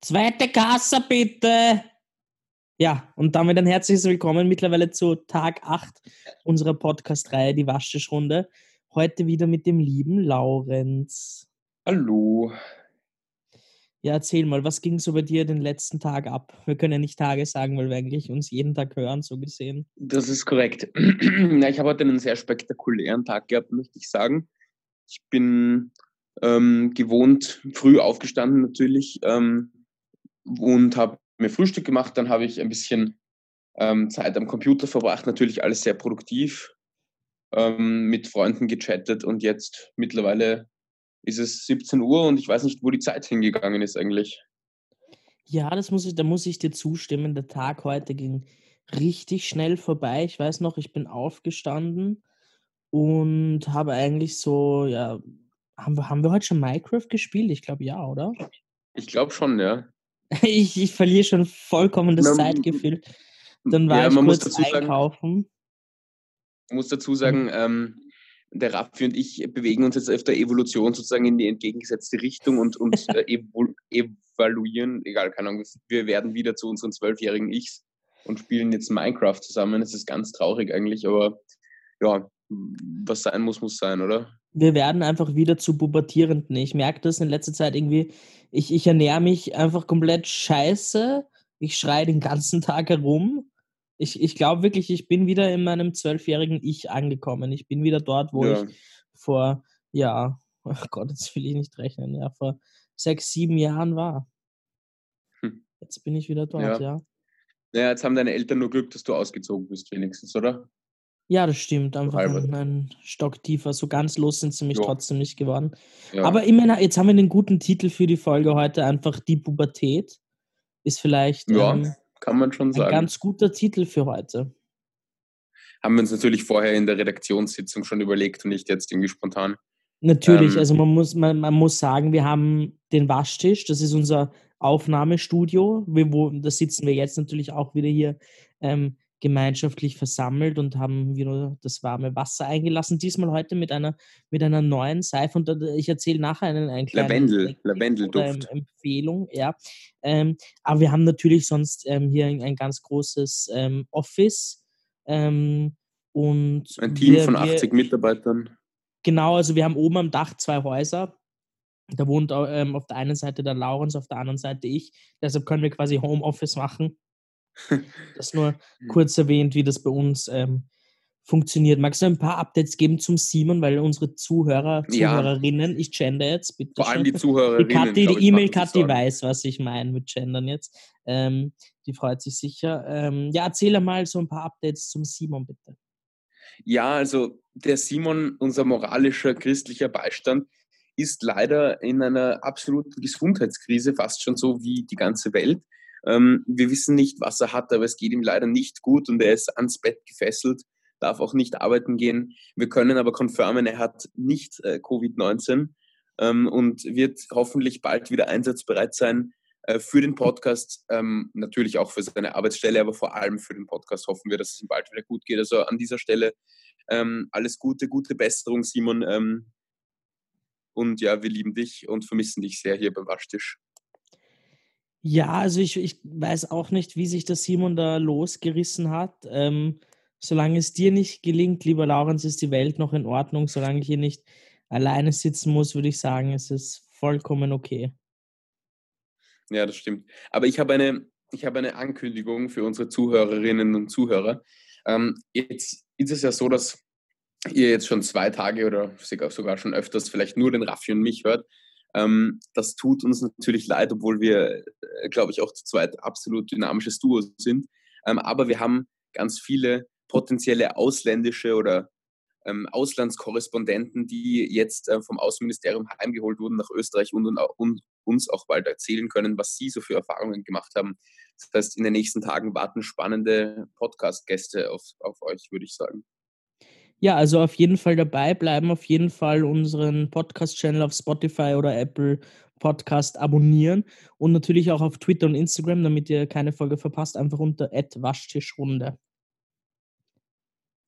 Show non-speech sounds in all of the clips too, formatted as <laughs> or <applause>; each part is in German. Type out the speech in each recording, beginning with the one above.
Zweite Kasse bitte! Ja, und damit ein herzliches Willkommen mittlerweile zu Tag 8 unserer Podcast-Reihe, die Waschtischrunde. Heute wieder mit dem lieben Laurenz. Hallo. Ja, erzähl mal, was ging so bei dir den letzten Tag ab? Wir können ja nicht Tage sagen, weil wir eigentlich uns jeden Tag hören, so gesehen. Das ist korrekt. <clears throat> ja, ich habe heute einen sehr spektakulären Tag gehabt, möchte ich sagen. Ich bin ähm, gewohnt früh aufgestanden natürlich ähm, und habe mir Frühstück gemacht. Dann habe ich ein bisschen ähm, Zeit am Computer verbracht, natürlich alles sehr produktiv, ähm, mit Freunden gechattet und jetzt mittlerweile ist es 17 Uhr und ich weiß nicht, wo die Zeit hingegangen ist eigentlich. Ja, das muss ich, da muss ich dir zustimmen. Der Tag heute ging richtig schnell vorbei. Ich weiß noch, ich bin aufgestanden und habe eigentlich so, ja, haben wir, haben wir heute schon Minecraft gespielt? Ich glaube ja, oder? Ich glaube schon, ja. <laughs> ich, ich verliere schon vollkommen das Na, Zeitgefühl. Dann war ja, ich man kurz sagen- einkaufen. Ich muss dazu sagen, ähm, der Raffi und ich bewegen uns jetzt auf der Evolution sozusagen in die entgegengesetzte Richtung und, und <laughs> äh, evaluieren, egal, keine Ahnung, wir werden wieder zu unseren zwölfjährigen Ichs und spielen jetzt Minecraft zusammen. Es ist ganz traurig eigentlich, aber ja, was sein muss, muss sein, oder? Wir werden einfach wieder zu Pubertierenden. Ich merke das in letzter Zeit irgendwie. Ich, ich ernähre mich einfach komplett scheiße. Ich schreie den ganzen <laughs> Tag herum. Ich, ich glaube wirklich, ich bin wieder in meinem zwölfjährigen Ich angekommen. Ich bin wieder dort, wo ja. ich vor, ja, ach Gott, jetzt will ich nicht rechnen, ja, vor sechs, sieben Jahren war. Hm. Jetzt bin ich wieder dort, Ja. ja. Naja, jetzt haben deine Eltern nur Glück, dass du ausgezogen bist, wenigstens, oder? Ja, das stimmt. Einfach halber. ein, ein Stock tiefer. So ganz los sind sie mich Ja. trotzdem nicht geworden. Ja. Aber immerhin, jetzt haben wir den guten Titel für die Folge heute, einfach die Pubertät. Ist vielleicht Ja, ähm, kann man schon ein sagen. ganz guter Titel für heute. haben wir uns natürlich vorher in der Redaktionssitzung schon überlegt und nicht jetzt irgendwie spontan. Natürlich, Ähm, also man muss, man, man muss sagen, wir haben den Waschtisch, das ist unser Aufnahmestudio, wir, wo, da sitzen wir jetzt natürlich auch wieder hier ähm, gemeinschaftlich versammelt und haben wieder das warme Wasser eingelassen. Diesmal heute mit einer, mit einer neuen Seife und ich erzähle nachher einen, einen kleinen Lavendel, Lavendelduft. Em- Empfehlung, ja. Ähm, aber wir haben natürlich sonst ähm, hier ein, ein ganz großes ähm, Office ähm, und Ein Team wir, von wir, 80 Mitarbeitern. Genau, also wir haben oben am Dach zwei Häuser. Da wohnt ähm, auf der einen Seite der Laurens, auf der anderen Seite ich. Deshalb können wir quasi Homeoffice machen. <laughs> Das nur kurz erwähnt, wie das bei uns ähm, funktioniert. Magst du ein paar Updates geben zum Simon, weil unsere Zuhörer, Ja. Zuhörerinnen, ich gender jetzt, bitte. Vor allem die Zuhörerinnen. Die Kathi, die ich, E-Mail machen sich Kathi Sorgen. weiß, was ich meine mit Gendern jetzt. Ähm, die freut sich sicher. Ähm, ja, erzähl mal so ein paar Updates zum Simon, bitte. Ja, also der Simon, unser moralischer christlicher Beistand, ist leider in einer absoluten Gesundheitskrise, fast schon so wie die ganze Welt. Ähm, wir wissen nicht, was er hat, aber es geht ihm leider nicht gut und er ist ans Bett gefesselt, darf auch nicht arbeiten gehen. Wir können aber konfirmen, er hat nicht äh, Covid-19 ähm, und wird hoffentlich bald wieder einsatzbereit sein äh, für den Podcast, ähm, natürlich auch für seine Arbeitsstelle, aber vor allem für den Podcast hoffen wir, dass es ihm bald wieder gut geht. Also an dieser Stelle ähm, alles Gute, gute Besserung, Simon. Ähm, und ja, wir lieben dich und vermissen dich sehr hier beim Waschtisch. Ja, also ich, ich weiß auch nicht, wie sich der Simon da losgerissen hat. Ähm, solange es dir nicht gelingt, lieber Laurenz, ist die Welt noch in Ordnung. Solange ich hier nicht alleine sitzen muss, würde ich sagen, es ist vollkommen okay. Ja, das stimmt. Aber ich habe eine, ich habe eine Ankündigung für unsere Zuhörerinnen und Zuhörer. Ähm, jetzt ist es ja so, dass ihr jetzt schon zwei Tage oder sogar sogar schon öfters vielleicht nur den Raffi und mich hört. Ähm, das tut uns natürlich leid, obwohl wir, äh, glaube ich, auch zu zweit absolut dynamisches Duo sind. Ähm, aber wir haben ganz viele potenzielle ausländische oder ähm, Auslandskorrespondenten, die jetzt äh, vom Außenministerium heimgeholt wurden nach Österreich und, und, und uns auch bald erzählen können, was sie so für Erfahrungen gemacht haben. Das heißt, in den nächsten Tagen warten spannende Podcast-Gäste auf, auf euch, würde ich sagen. Ja, also auf jeden Fall dabei bleiben, auf jeden Fall unseren Podcast-Channel auf Spotify oder Apple Podcast abonnieren und natürlich auch auf Twitter und Instagram, damit ihr keine Folge verpasst, einfach unter Waschtischrunde.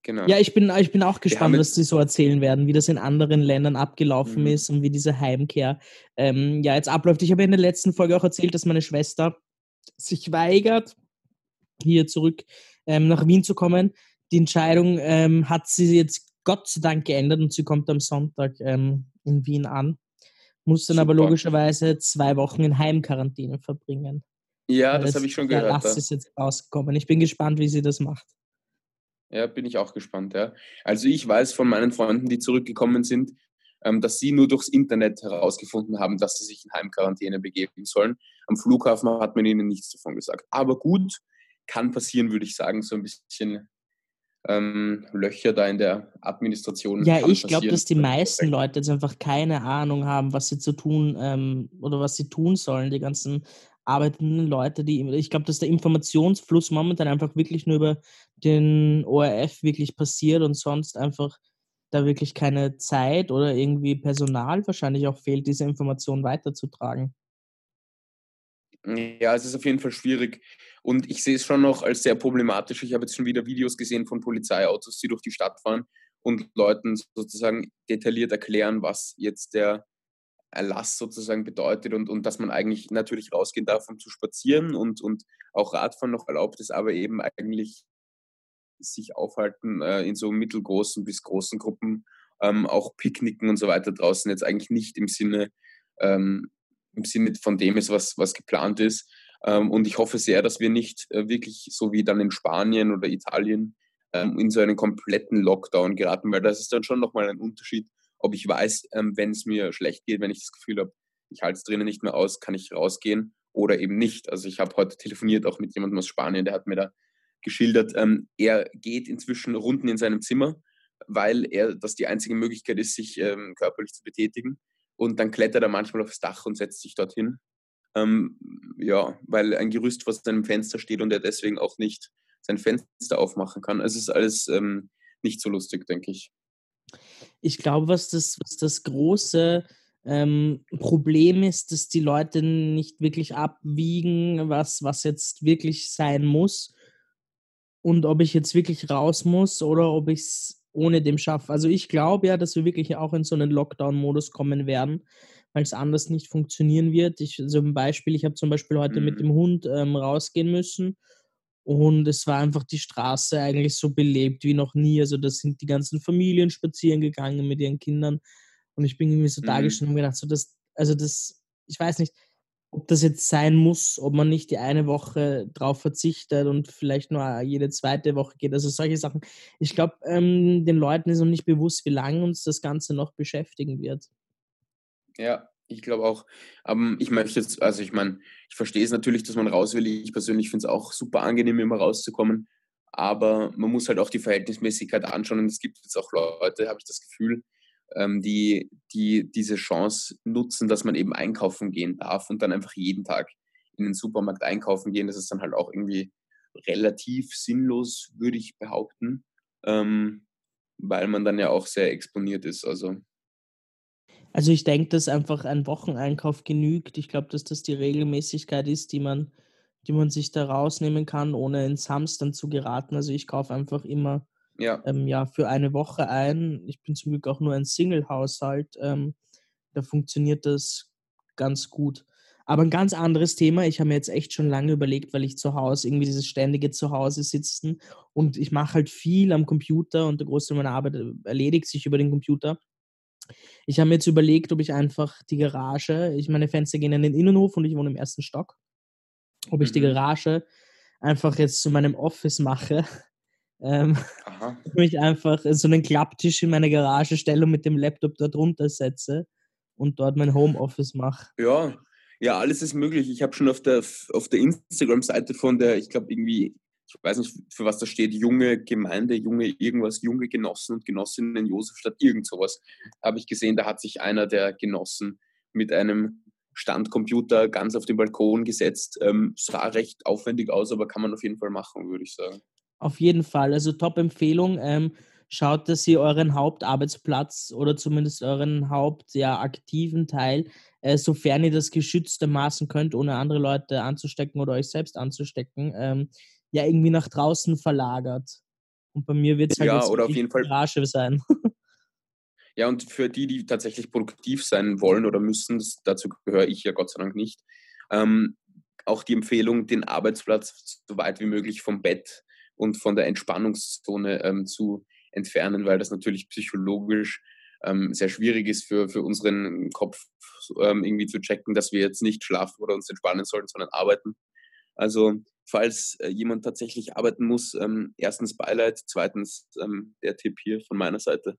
Genau. Ja, ich bin, ich bin auch gespannt, was sie so erzählen werden, wie das in anderen Ländern abgelaufen mhm. ist und wie diese Heimkehr ähm, ja jetzt abläuft. Ich habe in der letzten Folge auch erzählt, dass meine Schwester sich weigert, hier zurück ähm, nach Wien zu kommen. Die Entscheidung ähm, hat sie jetzt Gott sei Dank geändert und sie kommt am Sonntag ähm, in Wien an. Muss dann Super. aber logischerweise zwei Wochen in Heimquarantäne verbringen. Ja, das habe ich schon gehört. Lass ist jetzt rausgekommen. Ich bin gespannt, wie sie das macht. Ja, bin ich auch gespannt. Ja. Also ich weiß von meinen Freunden, die zurückgekommen sind, ähm, dass sie nur durchs Internet herausgefunden haben, dass sie sich in Heimquarantäne begeben sollen. Am Flughafen hat man ihnen nichts davon gesagt. Aber gut, kann passieren, würde ich sagen, so ein bisschen ähm, Löcher da in der Administration. Ja, ich glaube, dass die meisten Leute jetzt einfach keine Ahnung haben, was sie zu tun ähm, oder was sie tun sollen. Die ganzen arbeitenden Leute, die, ich glaube, dass der Informationsfluss momentan einfach wirklich nur über den ORF wirklich passiert und sonst einfach da wirklich keine Zeit oder irgendwie Personal wahrscheinlich auch fehlt, diese Information weiterzutragen. Ja, es ist auf jeden Fall schwierig. Und ich sehe es schon noch als sehr problematisch. Ich habe jetzt schon wieder Videos gesehen von Polizeiautos, die durch die Stadt fahren und Leuten sozusagen detailliert erklären, was jetzt der Erlass sozusagen bedeutet und, und dass man eigentlich natürlich rausgehen darf, um zu spazieren und, und auch Radfahren noch erlaubt ist, aber eben eigentlich sich aufhalten äh, in so mittelgroßen bis großen Gruppen, ähm, auch Picknicken und so weiter draußen jetzt eigentlich nicht im Sinne, ähm, im Sinne von dem ist, was, was geplant ist. Ähm, und ich hoffe sehr, dass wir nicht äh, wirklich so wie dann in Spanien oder Italien ähm, in so einen kompletten Lockdown geraten, weil das ist dann schon nochmal ein Unterschied, ob ich weiß, ähm, wenn es mir schlecht geht, wenn ich das Gefühl habe, ich halte es drinnen nicht mehr aus, kann ich rausgehen oder eben nicht. Also ich habe heute telefoniert auch mit jemandem aus Spanien, der hat mir da geschildert, ähm, er geht inzwischen Runden in seinem Zimmer, weil er das die einzige Möglichkeit ist, sich ähm, körperlich zu betätigen. Und dann klettert er manchmal aufs Dach und setzt sich dorthin. Ähm, ja, weil ein Gerüst vor seinem Fenster steht und er deswegen auch nicht sein Fenster aufmachen kann. Es ist alles ähm, nicht so lustig, denke ich ich glaube, was das, was das große ähm, Problem ist, dass die Leute nicht wirklich abwiegen, was, was jetzt wirklich sein muss und ob ich jetzt wirklich raus muss oder ob ich es ohne dem schaffe. Also ich glaube ja, dass wir wirklich auch in so einen Lockdown-Modus kommen werden, weil es anders nicht funktionieren wird. Ich, so ein Beispiel, ich habe zum Beispiel heute mhm. mit dem Hund ähm, rausgehen müssen und es war einfach die Straße eigentlich so belebt wie noch nie. Also da sind die ganzen Familien spazieren gegangen mit ihren Kindern. Und ich bin irgendwie so mhm. da gestanden und gedacht, so das, also das, ich weiß nicht, ob das jetzt sein muss, ob man nicht die eine Woche drauf verzichtet und vielleicht nur jede zweite Woche geht. Also solche Sachen. Ich glaube, ähm, den Leuten ist noch nicht bewusst, wie lange uns das Ganze noch beschäftigen wird. Ja, ich glaube auch, ähm, ich möchte jetzt, also ich meine, ich verstehe es natürlich, dass man raus will. Ich persönlich finde es auch super angenehm, immer rauszukommen. Aber man muss halt auch die Verhältnismäßigkeit anschauen. Und es gibt jetzt auch Leute, habe ich das Gefühl, ähm, die, die diese Chance nutzen, dass man eben einkaufen gehen darf und dann einfach jeden Tag in den Supermarkt einkaufen gehen. Das ist dann halt auch irgendwie relativ sinnlos, würde ich behaupten, ähm, weil man dann ja auch sehr exponiert ist. Also also ich denke, dass einfach ein Wocheneinkauf genügt. Ich glaube, dass das die Regelmäßigkeit ist, die man, die man sich da rausnehmen kann, ohne ins Hamstern zu geraten. Also ich kaufe einfach immer ja. Ähm, ja, für eine Woche ein. Ich bin zum Glück auch nur ein Single-Haushalt. Ähm, da funktioniert das ganz gut. Aber ein ganz anderes Thema. Ich habe mir jetzt echt schon lange überlegt, weil ich zu Hause irgendwie dieses ständige Zuhause sitzen und ich mache halt viel am Computer und der Großteil meiner Arbeit erledigt sich über den Computer. Ich habe mir jetzt überlegt, ob ich einfach die Garage, ich meine Fenster gehen in den Innenhof und ich wohne im ersten Stock, ob ich die mhm. Garage einfach jetzt zu meinem Office mache. Ähm, <laughs> mich einfach so einen Klapptisch in meine Garage stelle und mit dem Laptop dort runter setze und dort mein Homeoffice mache. Ja, ja, alles ist möglich. Ich habe schon auf der, auf der Instagram-Seite von der, ich glaube, irgendwie ich weiß nicht, für was da steht, junge Gemeinde, junge irgendwas, junge Genossen und Genossinnen Josefstadt, irgend sowas, habe ich gesehen, da hat sich einer der Genossen mit einem Standcomputer ganz auf den Balkon gesetzt. Ähm, sah recht aufwendig aus, aber kann man auf jeden Fall machen, würde ich sagen. Auf jeden Fall. Also Top-Empfehlung. Ähm, schaut, dass ihr euren Hauptarbeitsplatz oder zumindest euren hauptaktiven ja, Teil, äh, sofern ihr das geschütztermaßen könnt, ohne andere Leute anzustecken oder euch selbst anzustecken, ähm, ja irgendwie nach draußen verlagert. Und bei mir wird es halt Ja, jetzt oder auf jeden Fall Garage sein. <laughs> Ja, und für die, die tatsächlich produktiv sein wollen oder müssen, dazu gehöre ich ja Gott sei Dank nicht, ähm, auch die Empfehlung, den Arbeitsplatz so weit wie möglich vom Bett und von der Entspannungszone ähm, zu entfernen, weil das natürlich psychologisch ähm, sehr schwierig ist für, für unseren Kopf ähm, irgendwie zu checken, dass wir jetzt nicht schlafen oder uns entspannen sollten, sondern arbeiten. Also falls äh, jemand tatsächlich arbeiten muss, ähm, erstens Beileid, zweitens ähm, der Tipp hier von meiner Seite.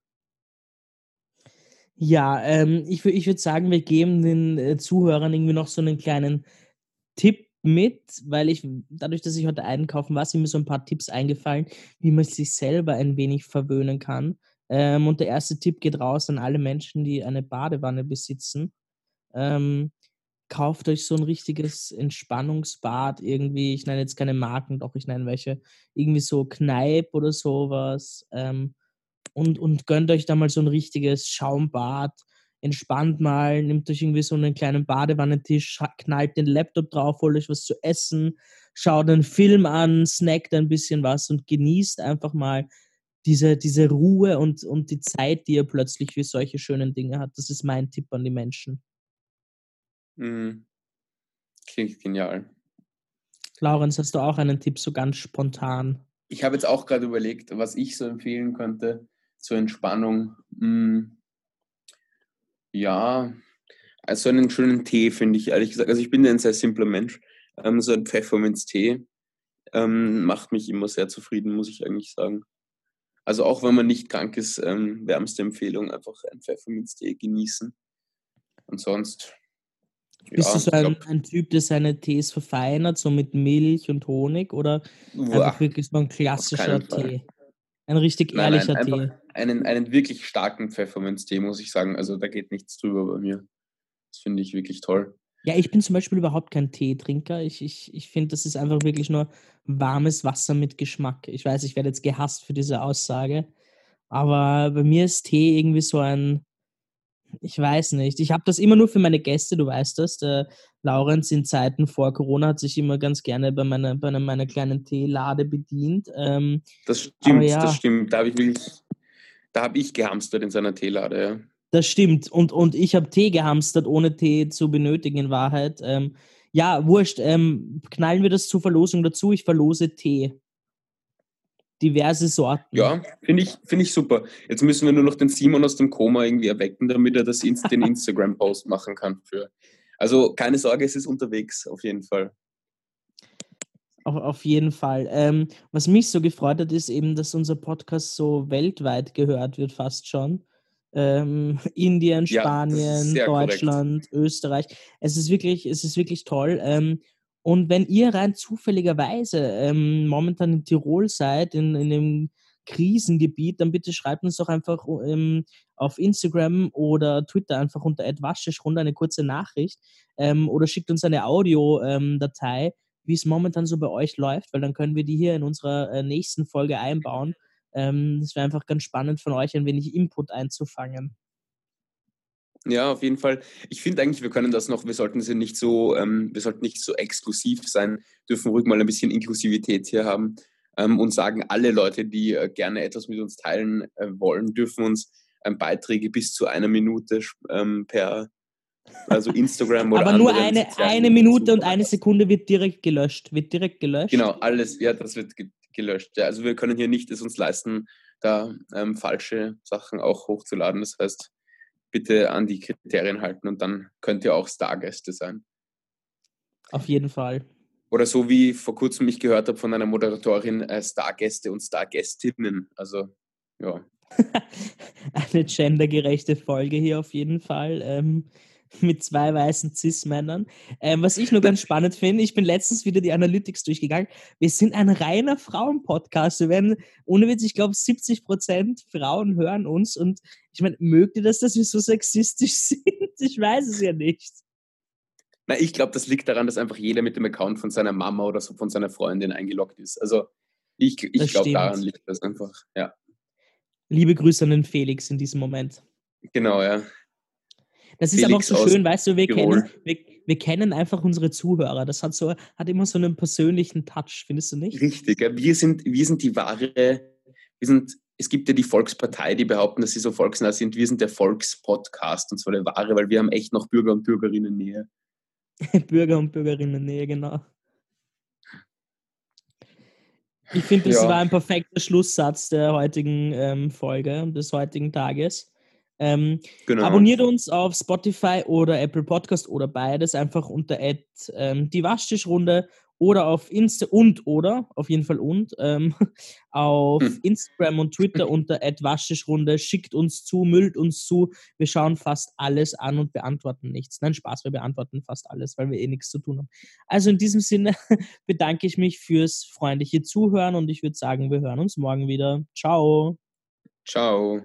Ja, ähm, ich, ich würde sagen, wir geben den äh, Zuhörern irgendwie noch so einen kleinen Tipp mit, weil ich, dadurch, dass ich heute einkaufen war, sind mir so ein paar Tipps eingefallen, wie man sich selber ein wenig verwöhnen kann. Ähm, und der erste Tipp geht raus an alle Menschen, die eine Badewanne besitzen. Ähm, kauft euch so ein richtiges Entspannungsbad irgendwie. Ich nenne jetzt keine Marken, doch ich nenne welche. Irgendwie so Kneipp oder sowas. Ähm, und, und gönnt euch da mal so ein richtiges Schaumbad. Entspannt mal, nehmt euch irgendwie so einen kleinen Badewannentisch, knallt den Laptop drauf, holt euch was zu essen, schaut einen Film an, snackt ein bisschen was und genießt einfach mal diese, diese Ruhe und, und die Zeit, die ihr plötzlich für solche schönen Dinge habt. Das ist mein Tipp an die Menschen. Mhm. Klingt genial. Laurenz, hast du auch einen Tipp so ganz spontan? Ich habe jetzt auch gerade überlegt, was ich so empfehlen könnte zur Entspannung. Hm, ja, also einen schönen Tee finde ich ehrlich gesagt. Also ich bin ein sehr simpler Mensch. Ähm, so ein Pfefferminztee ähm, macht mich immer sehr zufrieden, muss ich eigentlich sagen. Also auch wenn man nicht krank ist, ähm, wärmste Empfehlung, einfach einen Pfefferminztee genießen. Und sonst, Bist ja, du so ein, glaube, ein Typ, der seine Tees verfeinert, so mit Milch und Honig oder einfach wirklich so ein klassischer keinen Fall. Ein richtig Nein, nein, ehrlicher einfach Tee. einen, einen wirklich starken Pfefferminztee, muss ich sagen. Also da geht nichts drüber bei mir. Das finde ich wirklich toll. Ja, ich bin zum Beispiel überhaupt kein Teetrinker. Ich, ich, ich finde, das ist einfach wirklich nur warmes Wasser mit Geschmack. Ich weiß, ich werde jetzt gehasst für diese Aussage, aber bei mir ist Tee irgendwie so ein, ich weiß nicht. Ich habe das immer nur für meine Gäste, du weißt das. Der Laurenz in Zeiten vor Corona hat sich immer ganz gerne bei meiner, bei einer meiner kleinen Teelade bedient. Ähm, Das stimmt, ja, das stimmt. Da habe ich wirklich, da habe ich gehamstert in seiner Teelade, ja. Das stimmt. Und, und ich habe Tee gehamstert, ohne Tee zu benötigen, in Wahrheit. Ähm, ja, wurscht. Ähm, knallen wir das zur Verlosung dazu. Ich verlose Tee. Diverse Sorten. Ja, finde ich, finde ich super. Jetzt müssen wir nur noch den Simon aus dem Koma irgendwie erwecken, damit er das den Instagram-Post machen kann. Für. Also keine Sorge, es ist unterwegs, auf jeden Fall. Auf, auf jeden Fall. Ähm, was mich so gefreut hat, ist eben, dass unser Podcast so weltweit gehört wird, fast schon. Ähm, <laughs> Indien, Ja, Spanien, korrekt. Deutschland, Österreich. Es ist wirklich, es ist wirklich toll. Ähm, und wenn ihr rein zufälligerweise ähm, momentan in Tirol seid, in, in einem Krisengebiet, dann bitte schreibt uns doch einfach ähm, auf Instagram oder Twitter einfach unter @waschischrunde eine kurze Nachricht ähm, oder schickt uns eine Audiodatei, wie es momentan so bei euch läuft, weil dann können wir die hier in unserer äh, nächsten Folge einbauen. Ähm, das wäre einfach ganz spannend von euch, ein wenig Input einzufangen. Ja, auf jeden Fall. Ich finde eigentlich, wir können das noch, wir sollten sie nicht so, ähm, wir sollten nicht so exklusiv sein, dürfen ruhig mal ein bisschen Inklusivität hier haben ähm, und sagen, alle Leute, die äh, gerne etwas mit uns teilen äh, wollen, dürfen uns ähm, Beiträge bis zu einer Minute ähm, per also Instagram <laughs> oder Aber nur eine, eine Minute und eine. Sekunde wird direkt gelöscht. Wird direkt gelöscht. Genau, alles, ja, das wird ge gelöscht. Ja, also wir können hier nicht es uns leisten, da ähm, falsche Sachen auch hochzuladen. Das heißt, bitte an die Kriterien halten und dann könnt ihr auch Stargäste sein. Auf jeden Fall. Oder so wie vor kurzem ich gehört habe von einer Moderatorin, äh, Stargäste und Stargästinnen. Also, ja. <laughs> Eine gendergerechte Folge hier auf jeden Fall. Ähm, mit zwei weißen Cis-Männern. Ähm, was ich nur ganz <laughs> spannend finde, ich bin letztens wieder die Analytics durchgegangen. Wir sind ein reiner Frauen-Podcast. Wir werden, ohne Witz, ich glaube, 70 Prozent Frauen hören uns. Und ich meine, mögt ihr das, dass wir so sexistisch <laughs> sind? Ich weiß es ja nicht. Na, ich glaube, das liegt daran, dass einfach jeder mit dem Account von seiner Mama oder so von seiner Freundin eingeloggt ist. Also, ich, ich glaube, daran liegt das einfach. Ja, Liebe Grüße an den Felix in diesem Moment. genau, ja. Das ist aber auch so schön, weißt du, wir Tirol. kennen, wir, wir kennen einfach unsere Zuhörer. Das hat so, hat immer so einen persönlichen Touch, findest du nicht? Richtig, ja. wir, sind, wir sind die wahre wir sind, es gibt ja die Volkspartei, die behaupten, dass sie so volksnah sind. Wir sind der Volkspodcast und zwar der wahre, weil wir haben echt noch Bürger und Bürgerinnen Nähe. <laughs> Bürger und Bürgerinnen Nähe, genau. Ich finde, das ja. war ein perfekter Schlusssatz der heutigen ähm, Folge, des heutigen Tages. Ähm, genau. Abonniert uns auf Spotify oder Apple Podcast oder beides einfach unter ähm, die Waschtischrunde oder auf Insta und oder, auf jeden Fall und, ähm, <laughs> auf hm. Instagram und Twitter <laughs> unter Waschtischrunde. Schickt uns zu, müllt uns zu. Wir schauen fast alles an und beantworten nichts. Nein, Spaß, wir beantworten fast alles, weil wir eh nichts zu tun haben. Also in diesem Sinne <laughs> bedanke ich mich fürs freundliche Zuhören und ich würde sagen, wir hören uns morgen wieder. Ciao. Ciao.